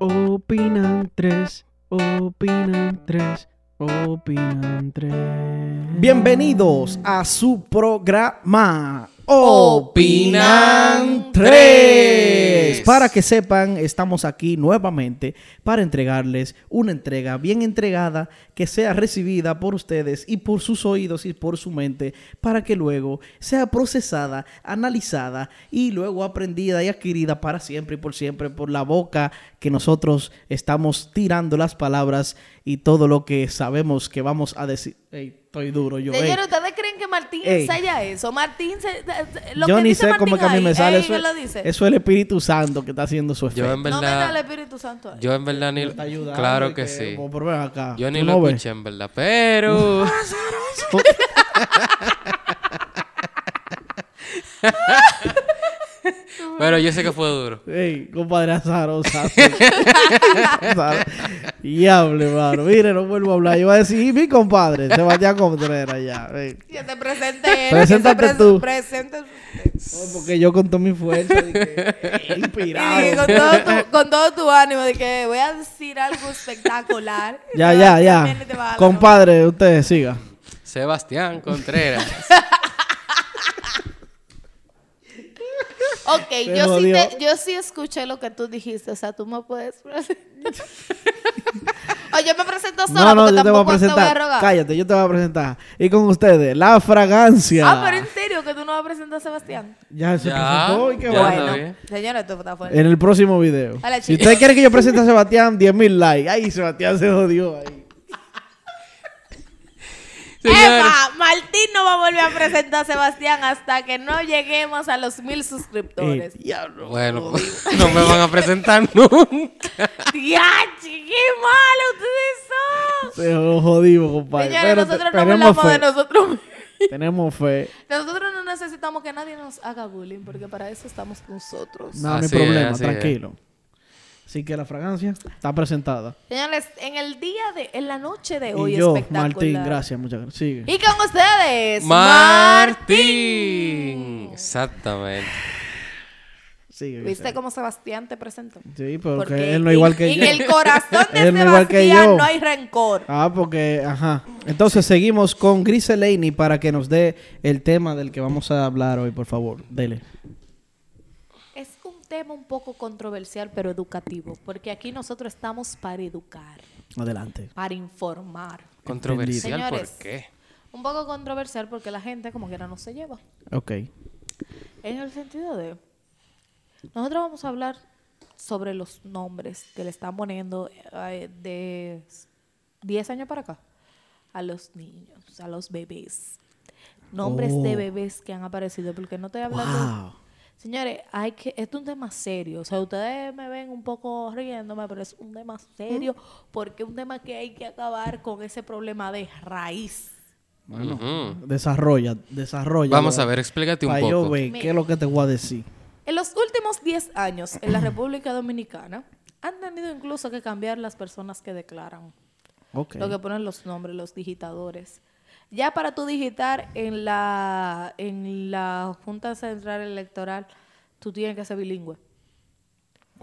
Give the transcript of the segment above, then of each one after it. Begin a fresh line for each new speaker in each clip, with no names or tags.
Opinan tres, opinan tres, opinan tres.
Bienvenidos a su programa
Opinan Tres.
Para que sepan, estamos aquí nuevamente para entregarles una entrega bien entregada que sea recibida por ustedes y por sus oídos y por su mente para que luego sea procesada, analizada y luego aprendida y adquirida para siempre y por siempre por la boca que nosotros estamos tirando las palabras y todo lo que sabemos que vamos a decir. Estoy duro yo.
Señores, ¿ustedes creen que Martín
Ey.
ensaya eso? Martín, se, lo
yo
que
ni
dice
sé
Martín
cómo que a mí me sale eso.
lo dice.
Eso es el Espíritu Santo que está haciendo su efecto.
Yo en
no
verdad,
Espíritu Santo ahí.
yo en verdad ni,
Está ayudando
claro que sí.
acá.
Yo ni
¿Tú
lo
ves?
escuché en verdad, pero pero yo sé que fue duro.
Ey, compadre azarosa. Diable, mano. Mire, no vuelvo a hablar. Yo iba a decir, y mi compadre, Sebastián Contreras ya.
Que te presente él.
Preséntate
pres-
tú.
Presente.
No, porque yo con toda mi fuerza dije,
Y
inspirado.
con, todo tu, con todo tu ánimo de que voy a decir algo espectacular.
Ya, ya, ya. Compadre, usted siga.
Sebastián Contreras.
Ok, yo sí, te- yo sí escuché lo que tú dijiste. O sea, tú me puedes. o yo me presento sola
No, no,
porque
yo te voy a
tampoco te voy a
presentar. Cállate, yo te voy a presentar. Y con ustedes, la fragancia.
Ah, pero en serio que tú no vas a presentar a Sebastián.
Ya se
Ya,
presentó y qué bueno.
está
señores, tú estás fuerte.
En el próximo video. Si usted quiere que yo presente a Sebastián, 10 mil likes. Ay, Sebastián se jodió ahí.
Señores,
Eva, Martín no va a volver a presentar a Sebastián hasta que no lleguemos a los mil suscriptores.
Ey, diablo.
bueno, no me van a presentar nunca.
¡Diache! ¡Qué malo ustedes son!
Se lo jodimos, compadre.
Señores,
Pero
nosotros
te-
no
tenemos
hablamos
fe.
de nosotros.
Tenemos fe.
Nosotros no necesitamos que nadie nos haga bullying, porque para eso estamos nosotros.
No, no hay
es,
problema,
es.
Así que la fragancia está presentada.
Señores, en el día de, en la noche de hoy
y yo,
espectacular.
Martín, gracias, muchas gracias. Sigue.
Y con ustedes,
Martín. Exactamente.
Sigue.
¿Viste cómo Sebastián te presentó?
Sí, porque
Porque
él no es igual que
en
yo.
el corazón de Sebastián
yo.
no hay rencor.
Ah, porque, ajá. Entonces seguimos con Griselini para que nos dé el tema del que vamos a hablar hoy, por favor. Dele.
Tema un poco controversial, pero educativo, porque aquí nosotros estamos para educar,
Adelante.
para informar.
Controversial, ¿por
Señores.
qué?
Un poco controversial porque la gente como quiera no se lleva.
Ok.
En el sentido de, nosotros vamos a hablar sobre los nombres que le están poniendo eh, de 10 años para acá a los niños, a los bebés. Nombres de
Oh.
bebés que han aparecido, porque no estoy hablando...
Wow.
Señores, hay que, esto es un tema serio. O sea, ustedes me ven un poco riéndome, pero es un tema serio porque es un tema que hay que acabar con ese problema de raíz.
Bueno, desarrolla, desarrolla.
Vamos a ver, explícate un
Para yo
poco.
ver qué es lo que te voy a decir.
En los últimos 10 años en la República Dominicana han tenido incluso que cambiar las personas que declaran,
Ok.
lo que ponen los nombres, los digitadores. Ya para tú digitar en la, en la Junta Central Electoral, tú tienes que ser bilingüe.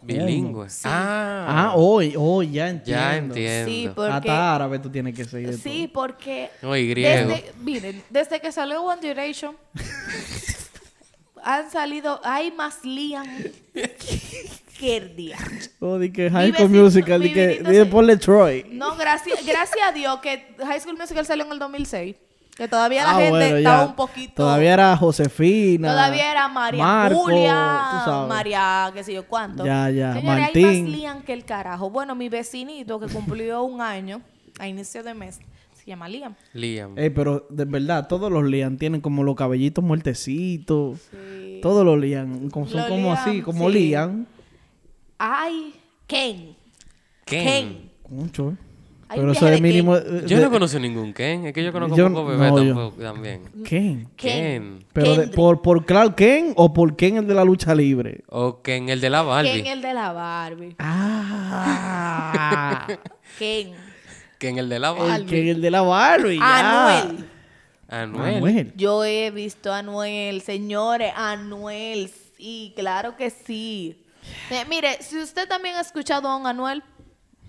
Bilingüe.
Ah,
Ah,
hoy, hoy, ya entiendo.
ya entiendo.
Sí, porque...
Hasta árabe tú tienes que seguir.
Sí, porque
No, y griego.
desde, miren, desde que salió One Direction han salido, hay más Liam
Oh, di que High School Musical, di que
se-
ponle Troy.
No, gracias, gracias a Dios que High School Musical salió en el 2006. Que todavía la
Ah,
gente
bueno,
estaba un poquito.
Todavía era Josefina.
Todavía era María
Marco,
Julia,
tú sabes.
María, qué sé yo cuánto.
Ya, ya,
Señores, hay
Martín.
más Liam que el carajo. Bueno, mi vecinito que cumplió un año a inicio de mes se llama Liam.
Liam.
Ey, pero de verdad, todos los Lian tienen como los cabellitos muertecitos.
Sí.
Todos los Lian. Como, son
Los
como
Liam,
así, como
sí.
Lian.
Ay, Ken.
Ken.
Ken.
Mucho, ¿eh?
Hay
Pero
un
eso
viaje
es
de
mínimo.
Ken.
Yo no conozco ningún Ken. Es que yo conozco
Yo-
poco bebé
no, yo-
tampoco, también.
Ken.
Ken.
Pero de-
Kendrick.
por, por Clark Ken o por Ken el de la lucha libre.
O Ken, el de la Barbie.
Ken el de la Barbie.
Ah.
Ken.
Ken, el de la
el
Barbie.
Ken el de la Barbie. ya.
Anuel.
Anuel.
Anuel.
Yo he visto a Anuel, señores, Anuel, sí, claro que sí. Eh, mire, si usted también ha escuchado a un Anuel,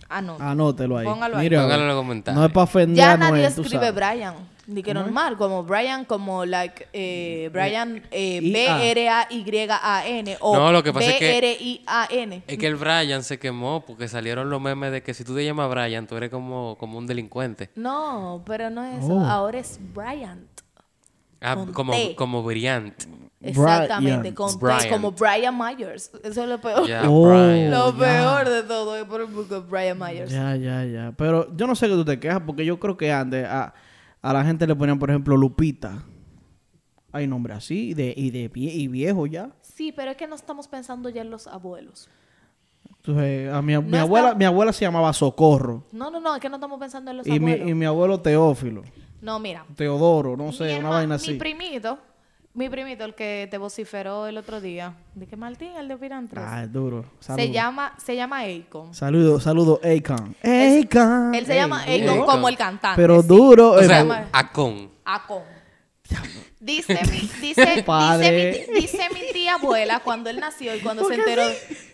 ah, no.
Anótelo ahí.
Póngalo ahí.
Póngalo en los comentarios.
No es para ofender
ya
a
nadie
Noel, tú
escribe
sabes.
Brian. Ni que normal, como Brian, como like eh, Brian eh,
I-
B-R-A-Y-A-N o
No, lo que pasa es que-
B-R-I-A-N.
Es que el Brian se quemó porque salieron los memes de que si tú te llamas Brian, tú eres como, como un delincuente.
No, pero no es eso.
Oh.
Ahora es Bryant.
Ah,
Con
como,
T.
como.
Exactamente,
Bryant.
con T,
Bryant.
como Brian Myers. Eso es lo peor.
Oh.
Brian.
Lo peor de todo es por el porque Brian Myers.
Ya, ya, ya. Pero yo no sé que tú te quejas porque yo creo que antes a, a la gente le ponían, por ejemplo, Lupita. Hay nombre así y de, y de vie- y viejo ya.
Sí, pero es que no estamos pensando ya en los abuelos.
Entonces, a mi, mi abuela, mi abuela se llamaba Socorro.
No, no, no, es que no estamos pensando en los
Y mi,
abuelos.
y mi abuelo Teófilo.
No, mira.
Teodoro, no
mi
sé, una vaina
Mi
así.
primito, mi primito, el que te vociferó el otro día, de que Martín, el de 3,
Ah, es duro.
se llama, se llama Akon.
Saludos, saludos, Akon. Akon.
Él se llama
Ey,
Akon
Akon.
como el cantante.
Pero
sí.
duro.
O
eh,
sea,
llama-
Acon.
Akon. Dice mi, dice,
Padre.
dice, mi, dice mi tía abuela cuando él nació y cuando se enteró.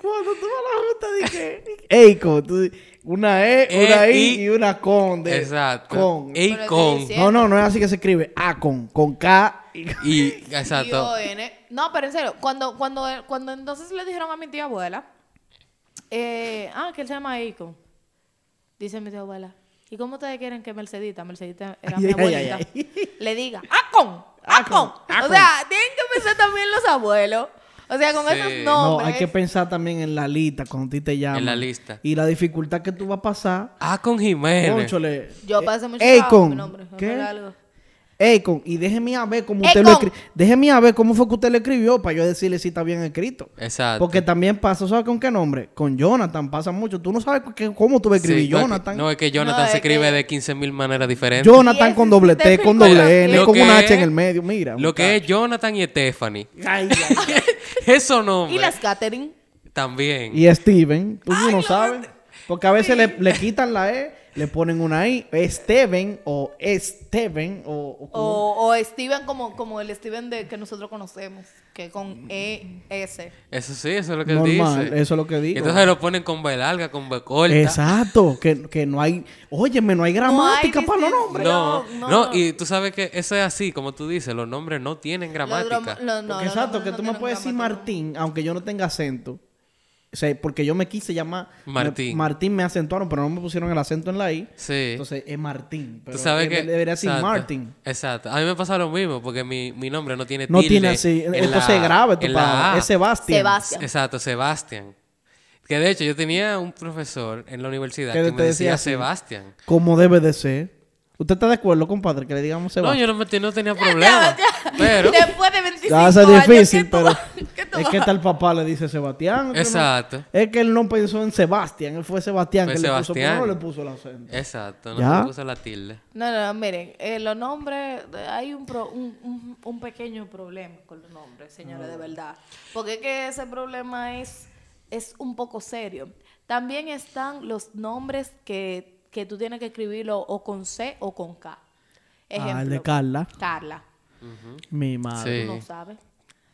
Cuando tú vas a la junta dije Akon, tú una E, una
E,
I
I.
y una con. De,
Exacto.
Con.
Acon.
estoy
No, no, no es así que se escribe. Akon, con K. y-
Y, exacto.
I-O-N. No, pero en serio, cuando, cuando, cuando entonces le dijeron a mi tía abuela, eh, ah, que él se llama Akon. Dice mi tía abuela, ¿y cómo ustedes quieren que Mercedita, Mercedita era
Ay,
mi
ay,
abuelita,
ay,
le diga, ¡Acon! ¡Acon! O sea, tienen que pensar también los abuelos. O sea, con
Sí.
esos
No,
nombres.
hay que pensar también en la lista cuando a ti te llaman.
En la lista.
Y la dificultad que tú vas a pasar.
Acon Jiménez.
Cónchole.
Yo
eh,
pasé mucho trabajo con mi nombre. no
¿Qué?
algo.
Y déjeme a ver cómo usted lo escribió. Déjeme a ver cómo fue que usted lo escribió para yo decirle si está bien escrito.
Exacto.
Porque también pasa, ¿sabes con qué nombre? Con Jonathan pasa mucho. Tú no sabes qué- cómo tú vas a escribir
Sí, no
Jonathan.
No, es que Jonathan
No,
se
es
escribe
que-
de 15 mil maneras diferentes.
Jonathan con doble T, con doble N, con una H en el medio. Mira.
Lo que es Jonathan y Stephanie.
Ay, ay, ay.
Eso no.
Y las Catherine.
También.
Y Steven, tú
Ay,
no
lo-
sabes. Porque a veces le, le quitan la E, le ponen una I. Steven o Steven o... o como-
O, o Steven como, como el Steven de, que nosotros conocemos, que con E, S.
Eso sí, eso es lo que él
Normal,
dice.
eso es lo que digo.
Y entonces lo ponen con B larga, con B corta.
Exacto, que, que no hay... Óyeme, no hay gramática para los nombres.
No,
No,
no,
no.
y tú sabes que eso es así, como tú dices, los nombres no tienen gramática.
Dram- lo- no,
Porque exacto, que
no
tú me puedes decir. Martín, aunque yo no tenga acento. O sea, porque yo me quise llamar...
Martín.
me- Martín me acentuaron, pero no me pusieron el acento en la I.
Sí.
Entonces es Martín. Pero
tú sabes que...
Debería decir
exacto,
Martín.
Exacto. A mí me pasa lo mismo, porque mi, mi nombre no tiene
No
tilde
tiene así.
en
Entonces
la-
es grave tu
en la
palabra.
A.
Es Sebastián.
Sebastián.
Exacto, Sebastián. Que de hecho yo tenía un profesor en la universidad
¿Qué
que
te
me
decía
decía? Sebastián.
Como debe de ser. ¿Usted está de acuerdo, compadre, que le digamos
No,
Sebastián?
yo no, me- no tenía problema. Pero...
Después de 25
Va a ser
años,
difícil,
¿qué tú
pero es que tal papá le dice Sebastián. no.
Exacto.
Es que él no pensó en Sebastián, él fue Sebastián
Fue
que le puso,
Sebastián.
no le puso el acento.
Exacto, no
¿Ya?
se puso la tilde.
No, no, no, miren, eh, los nombres, hay un, pro- un, un- un pequeño problema con los nombres, señores, de verdad. Porque es que ese problema es, es un poco serio. También están los nombres que, que tú tienes que escribirlo o con C o con K. Ejemplo,
Ah, el de Carla.
Carla.
Mi madre.
Sí.
Tú no sabes.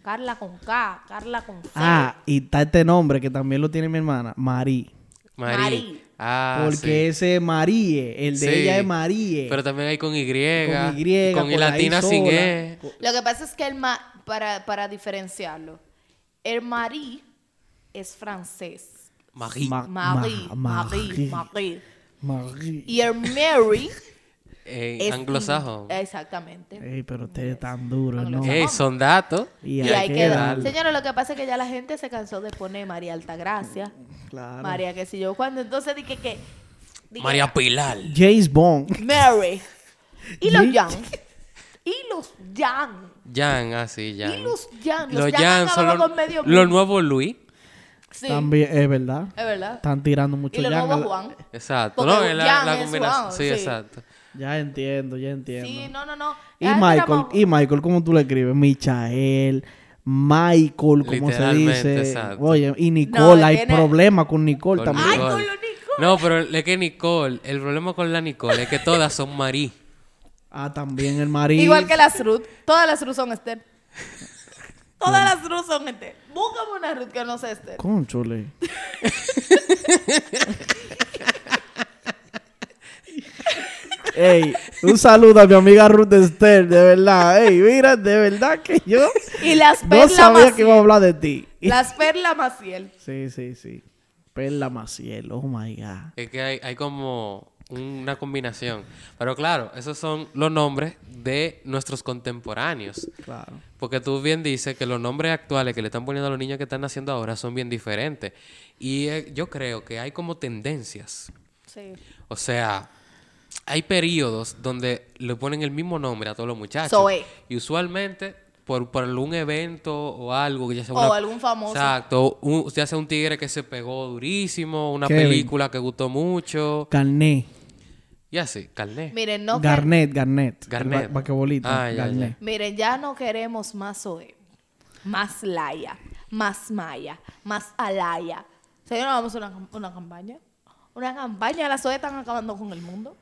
Carla con K, Carla con C.
Ah, y está este nombre que también lo tiene mi hermana, Marí.
Marí. Ah,
Porque
sí.
ese es Marie, el de
Sí.
ella es Marie.
Pero también hay con Y.
con Y,
Con Y
la
latina sin. E.
Lo que pasa es que el ma para, para diferenciarlo, el Marie es francés.
Marí.
Ma-
Marie,
ma-
Marie, Marie.
Marie.
Y el Mary
Eh,
es
anglosajón.
in- Exactamente.
Ey, pero usted es tan duro, ¿no?
Ey, son datos.
Y,
Y
hay
ahí
que darle.
Señores, lo que pasa es que ya la gente se cansó de poner María Altagracia,
Claro.
María qué sé yo, cuando entonces dije que dije,
María Pilar.
James Bond.
Mary y los Jan y los Jan
Jan, ah, sí, Jan.
y los Jan los,
Los
Jan
Jan son los, los nuevos Luis.
Sí,
También, es verdad.
es verdad.
Están tirando mucho
Y nuevos
la-
Juan.
Exacto.
Porque
no, es la,
Jan
la
es
combinación.
Juan,
sí,
sí.
exacto.
Ya entiendo, ya entiendo.
Sí, no, no, no.
Y Michael, y Michael, ¿cómo tú le escribes? Michael, Michael, ¿cómo se dice?
exacto.
Oye, y Nicole,
No,
hay
tiene-
problema con Nicole
Con
también.
Ay,
Nicole.
con lo Nicole.
No, pero es que Nicole, el problema con la Nicole es que todas son Marí.
Ah, también el marido.
Igual que las Ruth. Todas las Ruth son Esther. Todas las Ruth son Esther. Búscame una Ruth que no sea Esther.
Conchole. Ey, un saludo a mi amiga Ruth Esther, de verdad. Ey, mira, de verdad que yo
Y las
no
Perla
sabía que iba a
Maciel.
hablar de ti.
Las Perla Maciel.
Sí, sí, sí. Perla Maciel, oh my God.
Es que hay, hay como una combinación. Pero claro, esos son los nombres de nuestros contemporáneos.
Claro.
Porque tú bien dices que los nombres actuales que le están poniendo a los niños que están naciendo ahora son bien diferentes. Y eh, yo creo que hay como tendencias.
Sí.
O sea, hay periodos donde le ponen el mismo nombre a todos los muchachos.
Zoe.
Y usualmente, por, por algún evento o algo, que ya sea
O algún famoso.
Exacto. Un, ya sea un tigre que se pegó durísimo, una
Kevin.
película que gustó mucho.
Garnet.
Y así, carné.
Miren, no
Garnet, Garnet.
Garnet.
El ba- Basquetbolista.
Ah, ya,
Garnet.
Miren, ya no queremos más Zoe, más Laia, más Maya, más Alaya. Señora, vamos a una, una campaña. Una campaña, las Zoe están acabando con el mundo.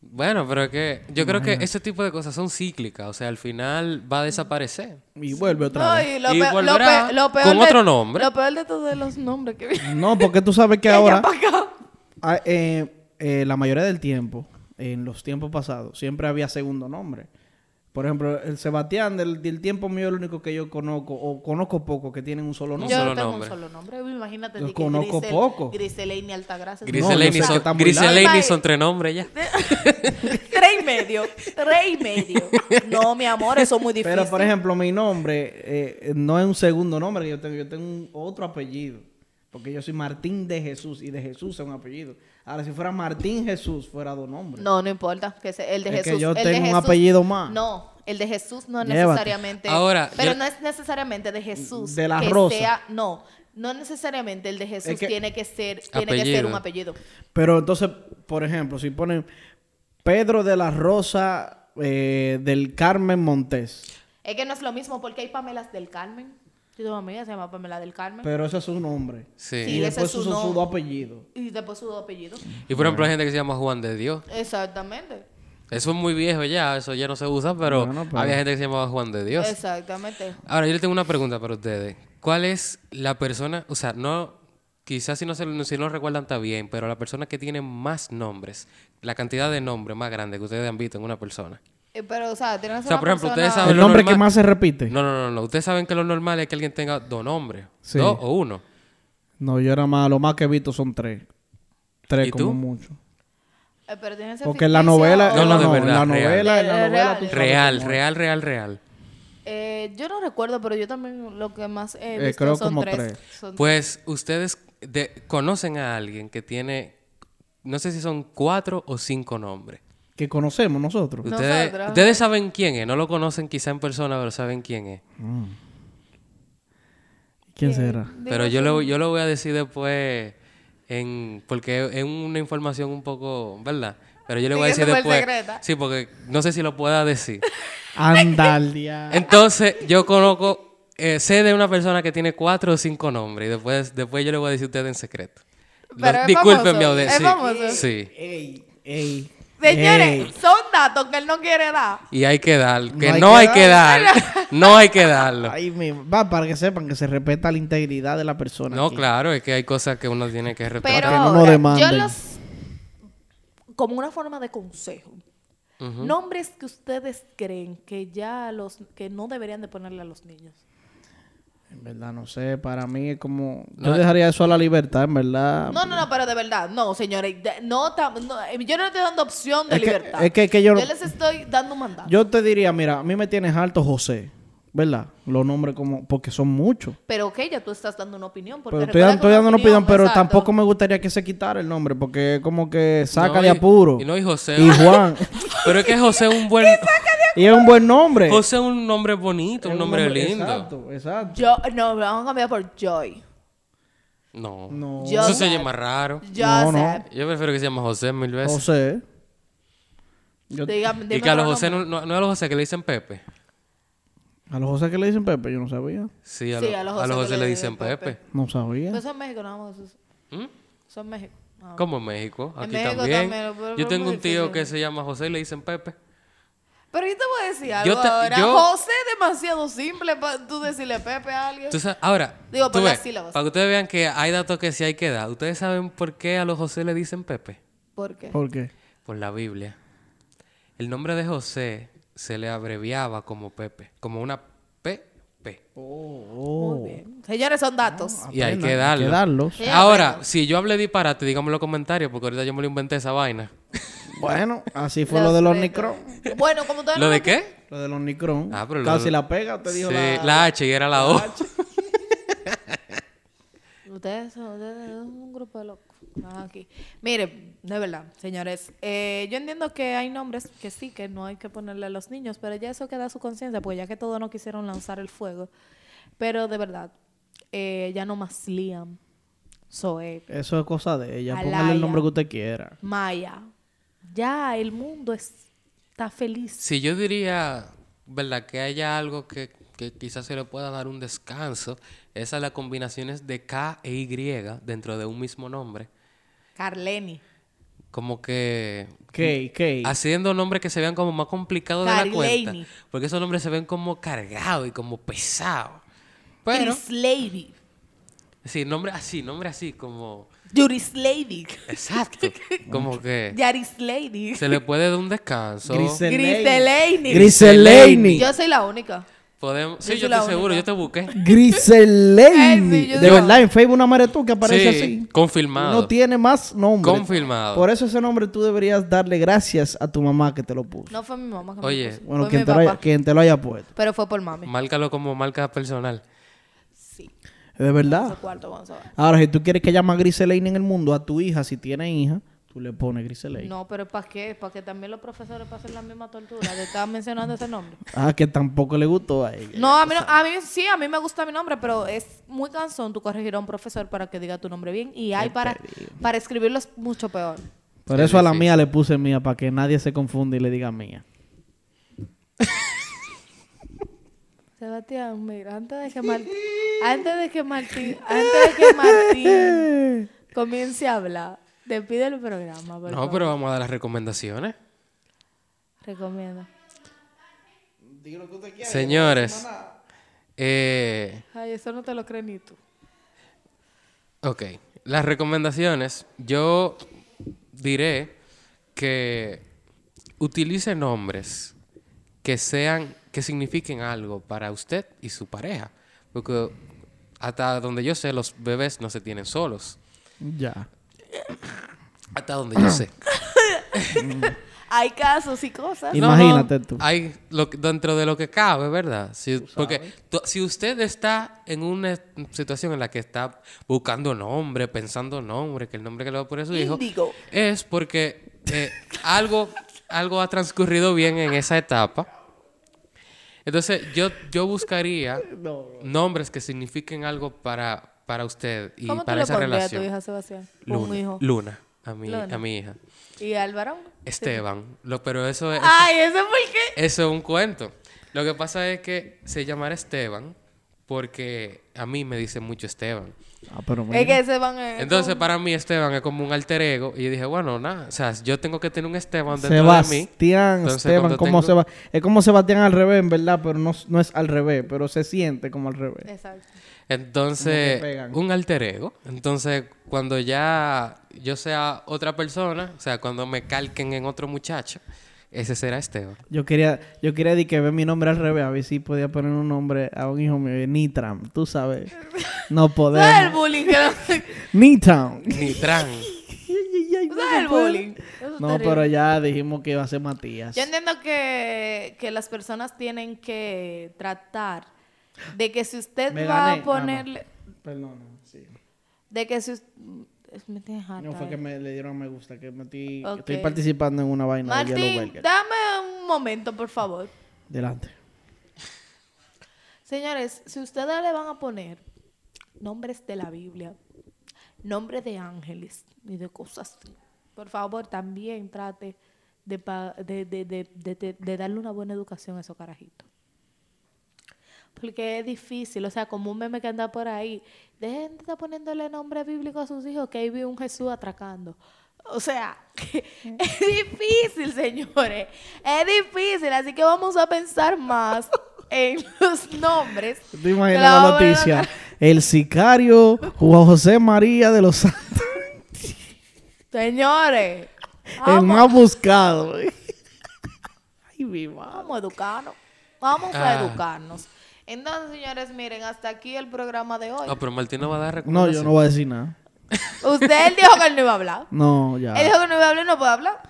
Bueno, pero es que yo creo que ese tipo de cosas son cíclicas. O sea, al final va a desaparecer.
Y vuelve otra
No,
vez.
y lo,
Y
pe- lo
volverá
lo peor
con
de-
otro nombre.
Lo peor de todos los nombres que vienen.
No, porque tú sabes que ahora,
pa' acá.
ah, eh, eh, la mayoría del tiempo, en los tiempos pasados, siempre había segundo nombre. Por ejemplo, el Sebastián del, del tiempo mío es el único que yo conozco, o conozco poco, que tienen un solo nombre.
Yo
solo
tengo
nombre.
un solo nombre. Imagínate. Que
conozco
Grisel-
poco.
Griseleini Altagracia.
yo sé que
son, son tres nombres ya.
Tres y medio. Tres y medio. No, mi amor, eso es muy difícil.
Pero, por ejemplo, mi nombre eh, no es un segundo nombre que yo tengo. Yo tengo un otro apellido. Porque yo soy Martín de Jesús y de Jesús es un apellido. Ahora, si fuera Martín Jesús, fuera dos nombres.
No, no importa. Que se- el de
Es que
Jesús.
yo
el de
tengo un apellido más.
No, el de Jesús no es
Llévate.
necesariamente.
Ahora,
pero
yo-
no es necesariamente de Jesús.
De la
que
Rosa.
sea- no, no necesariamente el de Jesús
que-
tiene que ser tiene que ser un apellido.
Pero entonces, por ejemplo, si ponen Pedro de la Rosa eh, del Carmen Montés.
Es que no es lo mismo porque hay Pamelas del Carmen. Se llama Pamela del Carmen.
Pero ese es su nombre.
Sí.
Sí,
y
ese
después
es su nombre.
dos apellidos.
Y después su apellido.
Y por ejemplo, hay gente que se llama Juan de Dios.
Exactamente.
Eso es muy viejo ya, eso ya no se usa, pero
Bueno, pero-
había gente que se llamaba Juan de Dios.
Exactamente.
Ahora, yo le tengo una pregunta para ustedes. ¿Cuál es la persona, o sea, no, quizás si no, se, si no lo recuerdan está bien, pero la persona que tiene más nombres, la cantidad de nombres más grande que ustedes han visto en una persona?
Eh, Pero, o sea, tiene que ser
O sea,
una
por ejemplo,
persona-
ustedes saben-
El
lo
nombre
normal-
que más se repite.
No, no, no, no. Ustedes saben que lo normal es que alguien tenga dos nombres.
Sí.
Dos o uno.
No, yo era más, lo más que he visto son tres. Tres
¿Y
como
tú?
mucho.
Eh, pero tiene que ser
Porque en la
ficticio
novela,
o-
No, no, de
en
verdad,
la
real.
novela, en la
Eh,
novela
real.
tú sabes
Real,
cómo
real, real, real.
Eh, yo no recuerdo, pero yo también lo que más he
Eh,
visto
creo
son
como
tres.
tres.
Son-
Pues ustedes de- conocen a alguien que tiene, no sé si son cuatro o cinco nombres.
Que conocemos nosotros.
Ustedes,
Nosotros.
ustedes saben quién es, no lo conocen quizá en persona, pero saben quién es.
¿Quién será?
Pero yo lo, yo lo voy a decir después, en, porque es una información un poco, ¿verdad? Pero yo le voy a decir después.
secreta.
Sí, porque no sé si lo pueda decir.
Andalia.
Entonces, yo conozco, eh, sé de una persona que tiene cuatro o cinco nombres y después, después yo le voy a decir a ustedes en secreto. Lo-
Pero es
discúlpenme,
famoso,
Odette,
es
sí, sí.
Ey, ey.
Señores,
ey.
son datos que él no quiere dar.
Y hay que dar, que
hay
no
que
hay que dar, no hay que darlo.
Ay, mi- va, para que sepan que se respeta la integridad de la persona.
No,
aquí.
claro, es que hay cosas que uno tiene que respetar.
Pero
que no nos
ahora,
demanden.
yo los... Como una forma de consejo. Nombres que ustedes creen que ya los... Que no deberían de ponerle a los niños.
En verdad, no sé. Para mí es como...
No,
Yo dejaría eso a la libertad, en verdad.
No, no, no, pero de verdad, no, señores. de- no, tam- no, eh, yo no le estoy dando opción de
Es que-
libertad.
es que- que yo-
les estoy dando un mandato.
Yo te diría, mira, a mí me tienes alto José. ¿Verdad? Los nombres como... Porque son muchos.
Pero ok, ya tú estás dando una opinión. Porque
Pero estoy,
que
estoy dando una opinión, pero
exacto.
tampoco me gustaría que se quitara el nombre. Porque es como que saca
No,
de apuro.
Y no, y José.
Y Juan.
Pero es que José es un buen.
y es un buen nombre.
José es un nombre bonito,
Es
un nombre lindo.
Exacto, exacto.
Yo, no, vamos a cambiar por Joy.
No.
No.
Eso se llama raro.
No, no.
Yo prefiero que se llame José mil veces.
José. Yo-
Dígame-
y que a los José no, no, no a los José que le dicen Pepe.
a los José que le dicen Pepe, yo no sabía.
Sí, a,
Sí,
lo-
a los
a
José
los José
le
le
dicen Pepe.
Pepe.
No sabía.
Eso en México nada más. Eso,
¿Mm?
eso en México.
¿Cómo en México?
En
Aquí
México
también.
también, pero
Yo tengo un tío que se llama José y le dicen Pepe.
Pero yo te voy a decir algo
Yo te-
ahora.
yo-
José es demasiado simple para tú decirle Pepe a alguien.
Tú sabes- ahora,
Digo,
tú ves,
sílabas.
para que ustedes vean que hay datos que sí hay que dar. ¿Ustedes saben por qué a los José le dicen Pepe?
¿Por qué?
¿Por qué?
Por la Biblia. El nombre de José se le abreviaba como Pepe, como una PP.
Muy bien. Señores, son datos.
Y hay que darlo.
darlos.
Ahora, si yo hablé disparate, díganme en los comentarios, porque ahorita yo me lo inventé esa vaina.
Bueno, así fue
Los
lo del
retos.
Omnicron.
Bueno, como
¿Lo de qué?
Lo del Omnicron.
Ah, pero lo-
Casi la pega, usted dijo
Sí,
la...
la H y era la O.
Ustedes son, ustedes son un grupo de locos. Ah, aquí. Mire, de verdad, señores, eh, yo entiendo que hay nombres que sí, que no hay que ponerle a los niños, pero ya eso queda a su conciencia, pues ya que todos no quisieron lanzar el fuego. Pero de verdad, eh, ya no más Liam, Zoe,
Eso es cosa de ella. Póngale el nombre que usted quiera.
Maya. Ya el mundo es- está feliz.
Si yo diría, ¿verdad? Que haya algo que, que quizás se le pueda dar un descanso, esas las combinaciones de K e Y dentro de un mismo nombre.
Carleni.
Como que
¿Qué? ¿Qué?
haciendo nombres que se vean como más complicados de la cuenta.
Carleni.
Porque esos nombres se ven como cargados y como pesados. Pero,
Chris Lady.
Sí, nombre así, nombre así, como...
Juris Lady.
Exacto. como que
Yaris Lady.
se le puede dar un descanso.
Griseleni.
Griseleni.
Yo soy la única.
Podemos...
Yo
Sí, yo
la
estoy seguro,
única.
yo te busqué.
Yo
de
digo-
verdad, en Facebook una madre tú que aparece
Sí,
así.
confirmado.
No tiene más nombre.
Confirmado.
Por eso ese nombre tú deberías darle gracias a tu mamá que te lo puso.
No fue mi mamá que me
Oye.
puso,
Bueno,
fue
quien
mi
te, lo haya, quien te lo haya puesto.
Pero fue por mami.
Márcalo como marca personal.
Sí.
De verdad.
cuarto.
Ahora, si tú quieres que llama Griseleni en el mundo a tu hija, si tiene hija, tú le pones Griseleni.
No, pero ¿para qué? Para que también los profesores pasen la misma tortura. Te estaba mencionando ese nombre.
Ah, que tampoco le gustó a ella.
No, a mí, no- a mí sí, a mí me gusta mi nombre, pero es muy cansón tú corregir a un profesor para que diga tu nombre bien. Y hay para, para escribirlo es mucho peor.
Por eso a la mía le puse mía, para que nadie se confunda y le diga mía.
Sebastián, mira, antes de que Martín, antes de que Martín, antes de que Martín comience a hablar, te pide el programa, por
No,
favor.
pero vamos a dar las recomendaciones.
Recomienda.
Señores. Eh,
Ay, eso no te lo crees ni tú.
ok. Las recomendaciones. Yo diré que utilice nombres que sean, que signifiquen algo para usted y su pareja. Porque hasta donde yo sé, los bebés no se tienen solos.
Ya.
Hasta donde yo sé.
Hay casos y cosas.
No,
Imagínate
no,
tú.
Hay lo, dentro de lo que cabe, ¿verdad? Si- porque tú- si usted está en una situación en la que está buscando nombre, pensando nombre, que el nombre que le va a poner a su hijo, es porque eh, algo, algo ha transcurrido bien en esa etapa. Entonces, yo, yo buscaría nombres que signifiquen algo para, para usted y
¿Cómo tú
para
le
esa
pondrías a tu
relación.
hija, Sebastián? Un
Luna.
hijo.
Luna, a mi,
Luna.
a mi hija.
¿Y Álvaro?
Esteban. Lo, pero eso es...
Ay, ¿eso por qué?
Eso es un cuento. Lo que pasa es que se llamará Esteban porque a mí me dicen mucho Esteban.
Ah, pero mira.
Es que se van a...
Entonces, para mí Esteban es como un alter ego. Y yo dije, bueno, nada. O sea, yo tengo que tener un Esteban dentro de mí.
Sebastián, Esteban, como
tengo-
Seba- es como Sebastián al revés, en verdad, pero no, no es al revés, pero se siente como al revés.
Exacto.
Entonces, un alter ego. Entonces, cuando ya yo sea otra persona, o sea, cuando me calquen en otro muchacho, ese será Esteban.
Yo quería, yo quería decir que ver mi nombre al revés, a ver si podía poner un nombre a un hijo mío, Nitram, tú sabes. No
¿Sabes el
podemos.
bullying que
Nitram.
Nitran.
¿Sabes el bullying?
No, pero ya dijimos que iba a ser Matías.
Yo entiendo que, que las personas tienen que tratar de que si usted
Me
va
gané. Ah,
a
no.
ponerle...
Perdón, sí.
De que si... us- Me tienes harta,
No fue
eh.
que me le dieron me gusta, que metí, estoy participando en una vaina de Yellow
Martín, dame un momento, por favor.
Delante.
Señores, si ustedes le van a poner nombres de la Biblia, nombres de ángeles y de cosas así, por favor, también trate de, pa- de, de- de- de- de- de darle una buena educación a esos carajitos. Porque es difícil, o sea, como un meme que anda por ahí, dejen de estar poniéndole nombre bíblico a sus hijos, que ahí vi un Jesús atracando. O sea, es difícil, señores. Es difícil, así que vamos a pensar más en los nombres.
¿Te imaginas
la
noticia? El sicario Juan José María de los Santos.
Señores,
El más buscado. Ay, mi madre.
vamos a educarnos. Vamos a
Ah.
educarnos. Entonces, señores, miren, hasta aquí el programa de hoy.
No, pero Martín no va a dar
No, yo no voy a decir nada.
Usted él dijo que él no iba a hablar.
No, ya.
Él dijo que no iba a hablar y no puede hablar.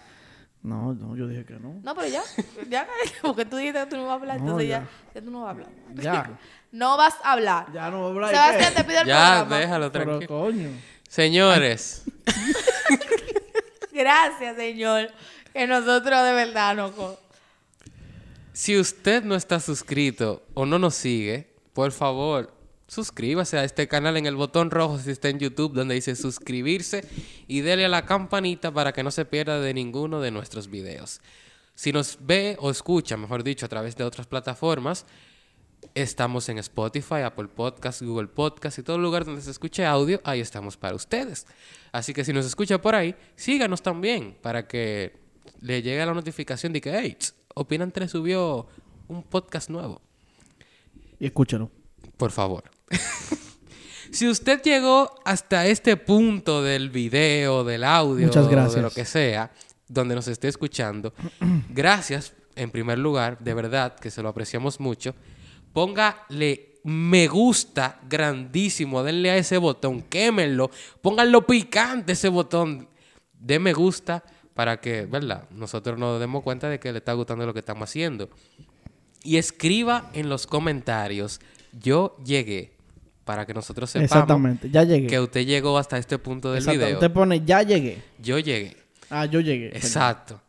No, no, yo dije que no.
No, pero ya. Ya, porque tú dijiste que tú no ibas a hablar,
No,
entonces ya.
ya.
ya tú no vas a hablar.
Ya.
No vas a hablar.
Ya no voy a hablar. ¿y
Sebastián, te pido el
Ya,
programa.
déjalo
Pero
tranquilo.
coño.
Señores,
Gracias, señor. Que nosotros de verdad no.
Si usted no está suscrito o no nos sigue, por favor, suscríbase a este canal en el botón rojo si está en YouTube donde dice suscribirse y dele a la campanita para que no se pierda de ninguno de nuestros videos. Si nos ve o escucha, mejor dicho, a través de otras plataformas, estamos en Spotify, Apple Podcasts, Google Podcasts y todo lugar donde se escuche audio, ahí estamos para ustedes. Así que si nos escucha por ahí, síganos también para que le llegue la notificación de que, hey, Opinan 3 subió un podcast nuevo.
Y escúchalo.
Por favor. si usted llegó hasta este punto del video, del audio,
Muchas
de
gracias.
lo que sea, donde nos esté escuchando, gracias en primer lugar, de verdad que se lo apreciamos mucho. Póngale me gusta grandísimo, denle a ese botón, quémenlo, pónganlo picante ese botón de me gusta para que, ¿verdad? Nosotros nos demos cuenta de que le está gustando lo que estamos haciendo. Y escriba en los comentarios, yo llegué, para que nosotros sepamos
Exactamente. Ya llegué.
que usted llegó hasta este punto del video.
Usted pone ya llegué.
Yo llegué.
Ah, yo llegué.
Exacto.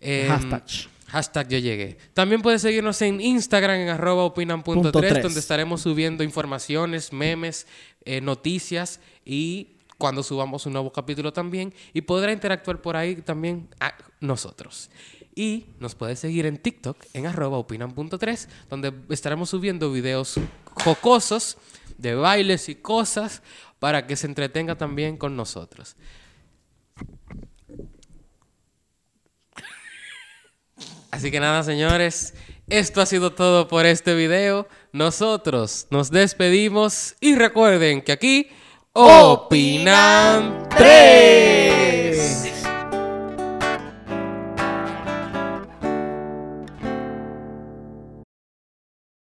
Em,
Hashtag.
Hashtag yo llegué. También puedes seguirnos en Instagram en arroba opinan punto
Punto
tres,
tres.
donde estaremos subiendo informaciones, memes, eh, noticias y cuando subamos un nuevo capítulo también. Y podrá interactuar por ahí también a nosotros. Y nos puedes seguir en TikTok en arroba opinan.3, donde estaremos subiendo videos jocosos de bailes y cosas para que se entretenga también con nosotros. Así que nada, señores, esto ha sido todo por este video. Nosotros nos despedimos y recuerden que aquí Opinan 3.